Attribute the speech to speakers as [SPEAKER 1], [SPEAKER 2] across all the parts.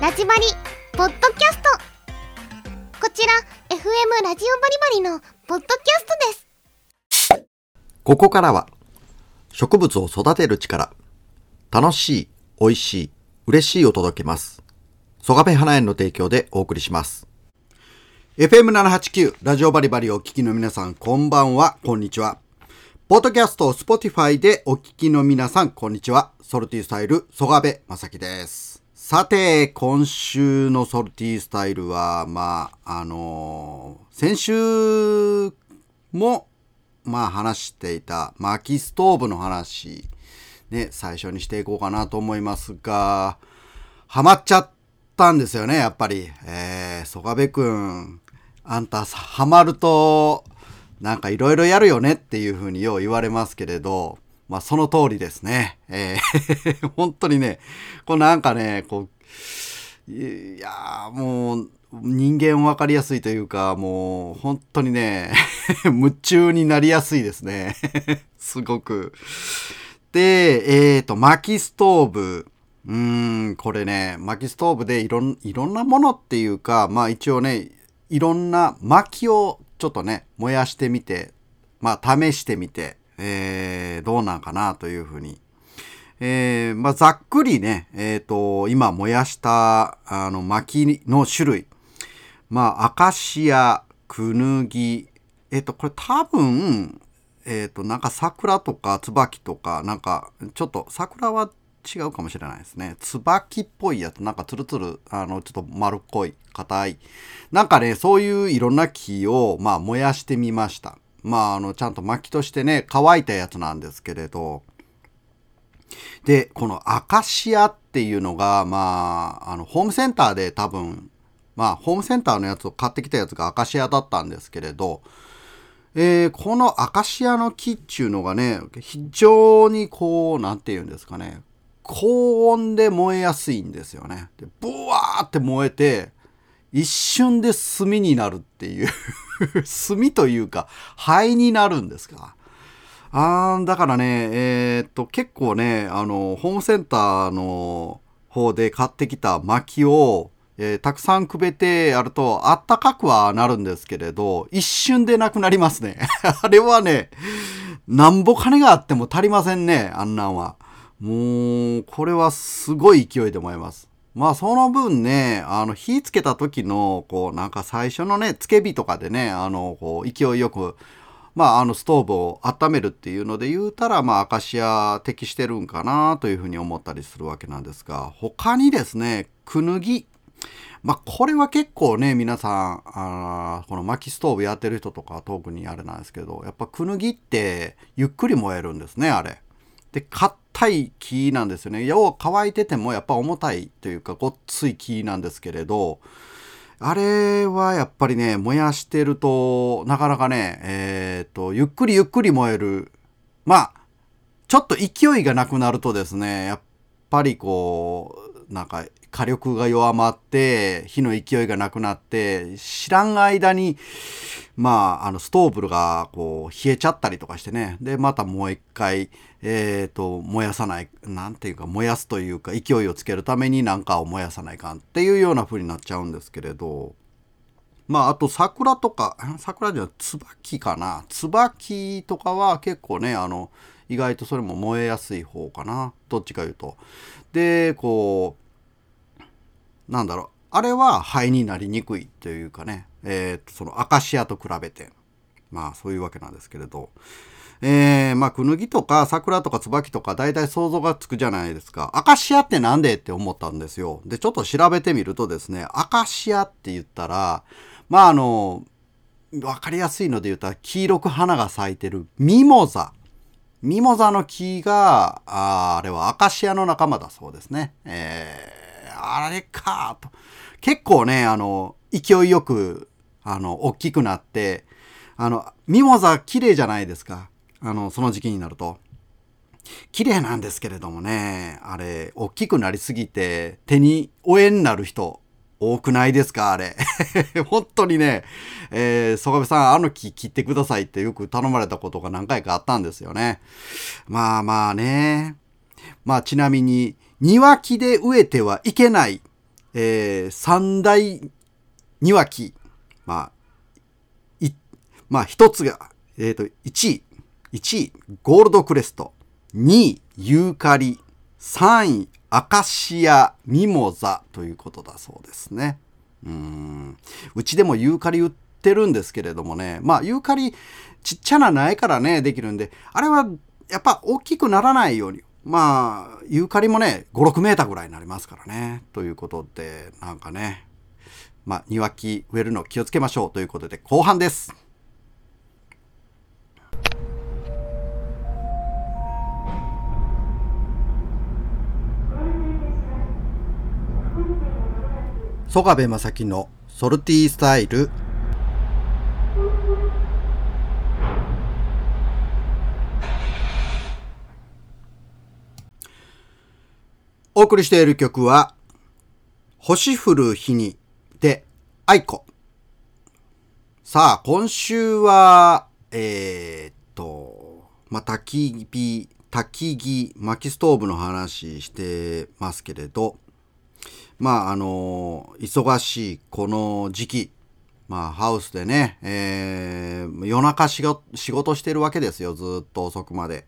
[SPEAKER 1] ラジバリポッドキャストこちら FM ラジオバリバリのポッドキャストです
[SPEAKER 2] ここからは植物を育てる力楽しい、美味しい、嬉しいを届けます。ソガペ花園の提供でお送りします。FM789 ラジオバリバリをお聞きの皆さんこんばんは、こんにちは。ポッドキャスト、 Spotify でお聞きの皆さんこんにちは。 Salty Style、ソガベまさきです。さて、今週のソルティースタイルは、まあ、あの先週もまあ話していた薪ストーブの話、ね、最初にしていこうかなと思いますが、ハマっちゃったんですよね、やっぱり。えー、曽我部くん、あんたハマると、なんかいろいろやるよねっていうふうによう言われますけれど、まあその通りですね。えー、本当にね、こうなんかね、こう、いやーもう人間分かりやすいというかもう本当にね 夢中になりやすいですね。すごく。でえっ、ー、と薪ストーブ。うーんこれね薪ストーブでいろんいろんなものっていうかまあ一応ねいろんな薪をちょっとね燃やしてみてまあ試してみて、えー、どうなんかなというふうにえー、まあ、ざっくりね、えっ、と、今燃やした、あの、薪の種類。まあ、アカシア、クヌギ、えっ、と、これ多分、えっ、と、なんか桜とか椿とか、なんか、ちょっと桜は違うかもしれないですね。椿っぽいやつ、なんかツルツル、あの、ちょっと丸っこい、硬い。なんかね、そういういろんな木を、まあ、燃やしてみました。まあ、あの、ちゃんと薪としてね、乾いたやつなんですけれど、で、このアカシアっていうのが、まあ、あの、ホームセンターで多分、まあ、ホームセンターのやつを買ってきたやつがアカシアだったんですけれど、えーこのアカシアの木っていうのがね、非常にこう、なんて言うんですかね、高温で燃えやすいんですよね。で、ブワーって燃えて、一瞬で炭になるっていう、炭というか、灰になるんですか？あーだからね、えーっと、結構ね、あの、ホームセンターの方で買ってきた薪を、えーたくさんくべてやると、あったかくはなるんですけれど、一瞬でなくなりますね。あれはね、なんぼ金があっても足りませんね、あんなんは。もう、これはすごい勢いで燃えます。まあその分ね、あの火つけた時の、こうなんか最初のね、つけ火とかでね、あの、こう勢いよく、まああのストーブを温めるっていうので言うたら、まあアカシア適してるんかなというふうに思ったりするわけなんですが、他にですね、クヌギ。まあこれは結構ね、皆さん、あこの薪ストーブやってる人とか特にあれなんですけど、やっぱクヌギってゆっくり燃えるんですね、あれ。で、たい木なんですよね。要は乾いててもやっぱ重たいというかごっつい木なんですけれど、あれはやっぱりね、燃やしてると、なかなかね、えっ、と、ゆっくりゆっくり燃える。まあ、ちょっと勢いがなくなるとですね、やっぱりこう、なんか火力が弱まって、火の勢いがなくなって、知らん間に、まあ、あの、ストーブがこう、冷えちゃったりとかしてね。で、またもう一回、えっ、と、燃やさない、なんていうか、燃やすというか、勢いをつけるために何かを燃やさないかんっていうような風になっちゃうんですけれど、まあ、あと桜とか、桜じゃ椿かな。椿とかは結構ね、あの、意外とそれも燃えやすい方かな。どっちかいうと。で、こう、なんだろう。あれは灰になりにくいというかね、えーと、そのアカシアと比べて。まあ、そういうわけなんですけれど。えー、まあ、クヌギとか桜とか椿とか大体想像がつくじゃないですか。アカシアってなんでって思ったんですよ。で、ちょっと調べてみるとですね、アカシアって言ったら、まあ、あの、わかりやすいので言ったら、黄色く花が咲いてるミモザ。ミモザの木が、ああれはアカシアの仲間だそうですね。えー、あれかと。結構ね、あの、勢いよく、あの、大きくなって、あの、ミモザ綺麗じゃないですか。あの、その時期になると。綺麗なんですけれどもね、あれ、大きくなりすぎて、手に負えになる人、多くないですかあれ。本当にね、えー、曽我部さん、あの木切ってくださいってよく頼まれたことが何回かあったんですよね。まあまあね。まあちなみに、庭木で植えてはいけないえー、三大庭木、まあ、い、まあ一つが、えっ、ー、と、1位、1位、ゴールドクレスト、2位、ユーカリ、3位、アカシア、ミモザということだそうですね。うん。うちでもユーカリ売ってるんですけれどもね、まあユーカリちっちゃな苗からね、できるんで、あれはやっぱ大きくならないように、まあ、ユーカリもね、5、6メーターぐらいになりますからね。ということで、なんかね、まあ、庭木植えるの気をつけましょうということで、後半です。曽我部正樹のソルティースタイル送りしている曲は、星降る日にで、愛子。さあ、今週は、えー、っと、まあ、焚き火、焚き木、薪ストーブの話してますけれど、まあ、あの、忙しいこの時期、まあ、ハウスでね、えー、夜中仕事してるわけですよ、ずっと遅くまで。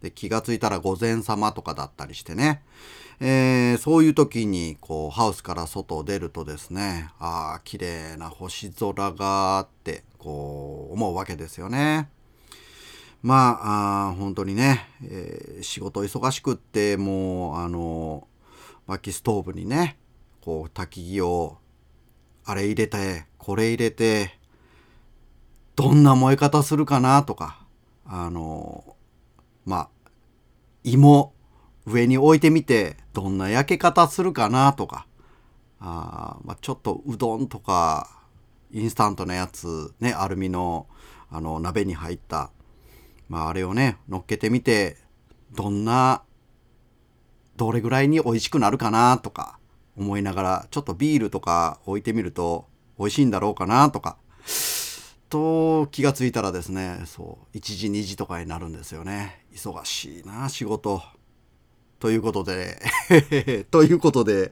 [SPEAKER 2] で、気がついたら午前様とかだったりしてね。えー、そういう時にこうハウスから外を出るとですねああ綺麗な星空があってこう思うわけですよね。まああ本当にね、えー、仕事忙しくってもうあの薪ストーブにねこう焚き木をあれ入れてこれ入れてどんな燃え方するかなとかあのまあ芋上に置いてみてどんな焼け方するかなとか。あ、まあ、ちょっとうどんとかインスタントのやつねアルミのあの鍋に入った、まあ、あれをね乗っけてみてどんなどれぐらいに美味しくなるかなとか思いながらちょっとビールとか置いてみると美味しいんだろうかなとか。と気がついたらですねそう1時2時とかになるんですよね。忙しいな仕事。ということで ということで、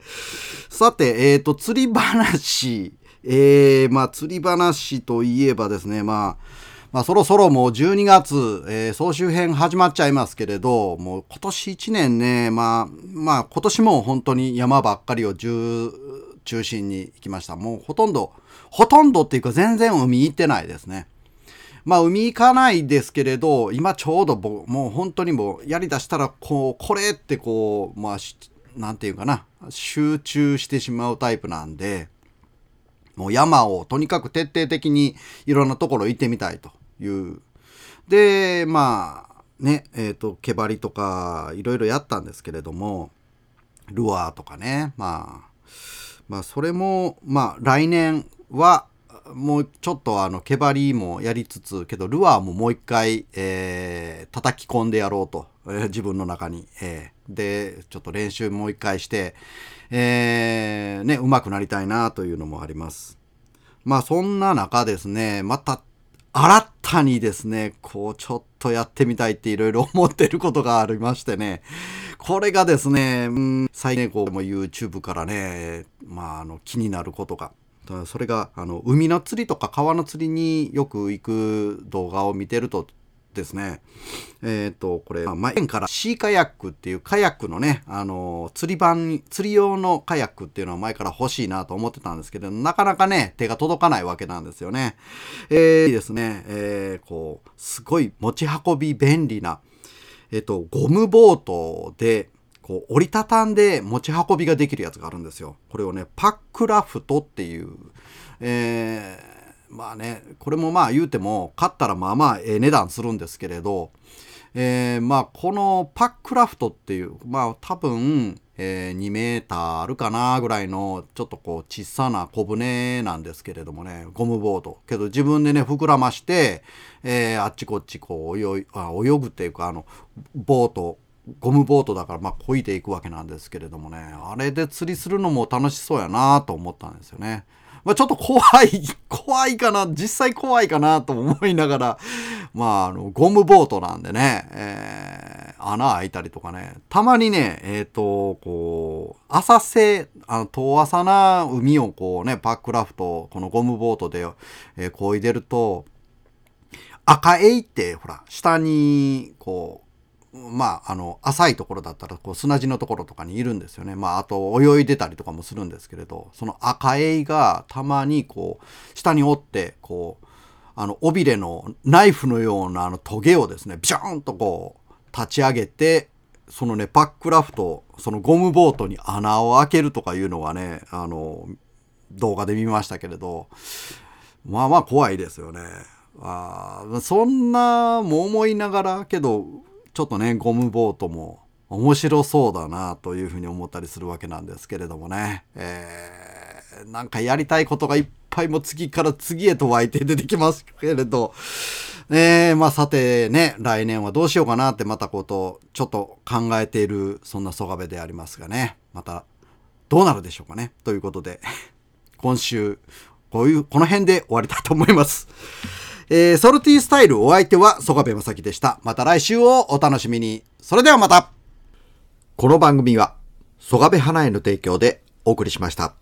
[SPEAKER 2] さて、えっ、ー、と、釣り話、えー、まあ、釣り話といえばですね、まあ、まあ、そろそろもう12月、えー、総集編始まっちゃいますけれど、もう今年1年ね、まあ、まあ、今年も本当に山ばっかりを中心に行きました。もうほとんど、ほとんどっていうか全然海行ってないですね。まあ海行かないですけれど今ちょうどもう本当にもうやりだしたらこうこれってこうまあ何て言うかな集中してしまうタイプなんでもう山をとにかく徹底的にいろんなところ行ってみたいという。でまあねえっ、ー、と毛張りとかいろいろやったんですけれどもルアーとかねまあまあそれもまあ来年はもうちょっとあの毛張りもやりつつけどルアーももう一回、えー、叩き込んでやろうと、えー、自分の中に、えー、でちょっと練習もう一回して、えー、ね上手くなりたいなというのもあります。まあそんな中ですねまた新たにですねこうちょっとやってみたいっていろいろ思ってることがありましてね。これがですね、うん、最近こうも YouTube からねまああの気になることがそれがあの海の釣りとか川の釣りによく行く動画を見てるとですねえっ、ー、とこれ前からシーカヤックっていうカヤックのねあの釣り版釣り用のカヤックっていうのは前から欲しいなと思ってたんですけどなかなかね手が届かないわけなんですよね。えー、ですね、えー、こうすごい持ち運び便利なえっ、ー、とゴムボートでこう折りたたんで持ち運びができるやつがあるんですよ。これをねパックラフトっていう、えー、まあねこれもまあ言うても買ったらまあまあええ値段するんですけれど、えー、まあこのパックラフトっていうまあ多分、えー、2メーターあるかなぐらいのちょっとこう小さな小舟なんですけれどもねゴムボードけど自分でね膨らまして、えー、あっちこっちこう泳いあ泳ぐっていうかあのボートゴムボートだからまあ漕いでいくわけなんですけれどもねあれで釣りするのも楽しそうやなと思ったんですよね。まあ、ちょっと怖い 怖いかな実際怖いかなと思いながらまああのゴムボートなんでね、えー、穴開いたりとかねたまにねえっ、ー、とこう浅瀬あの、遠浅な海をこうね、パックラフト、このゴムボートで、えー、漕いでると、赤エイって、ほら、下に、こう、まあ、あの、浅いところだったら、こう、砂地のところとかにいるんですよね。まあ、あと、泳いでたりとかもするんですけれど、その赤エイがたまに、こう、下に折って、こう、あの、尾びれのナイフのようなあのトゲをですね、ビショーンとこう、立ち上げて、そのね、パックラフト、そのゴムボートに穴を開けるとかいうのはね、あの、動画で見ましたけれど、まあまあ怖いですよね。あそんなも思いながら、けど、ちょっとね、ゴムボートも面白そうだなというふうに思ったりするわけなんですけれどもね。えー、なんかやりたいことがいっぱいも次から次へと湧いて出てきますけれど、えー、まあさてね、来年はどうしようかなってまたことちょっと考えている、そんな曽我部でありますがね。また、どうなるでしょうかね。ということで、今週、こういう、この辺で終わりたいと思います。えー、ソルティースタイルお相手は曽我部正樹でした。また来週をお楽しみに。それではまたこの番組は、曽我部花への提供でお送りしました。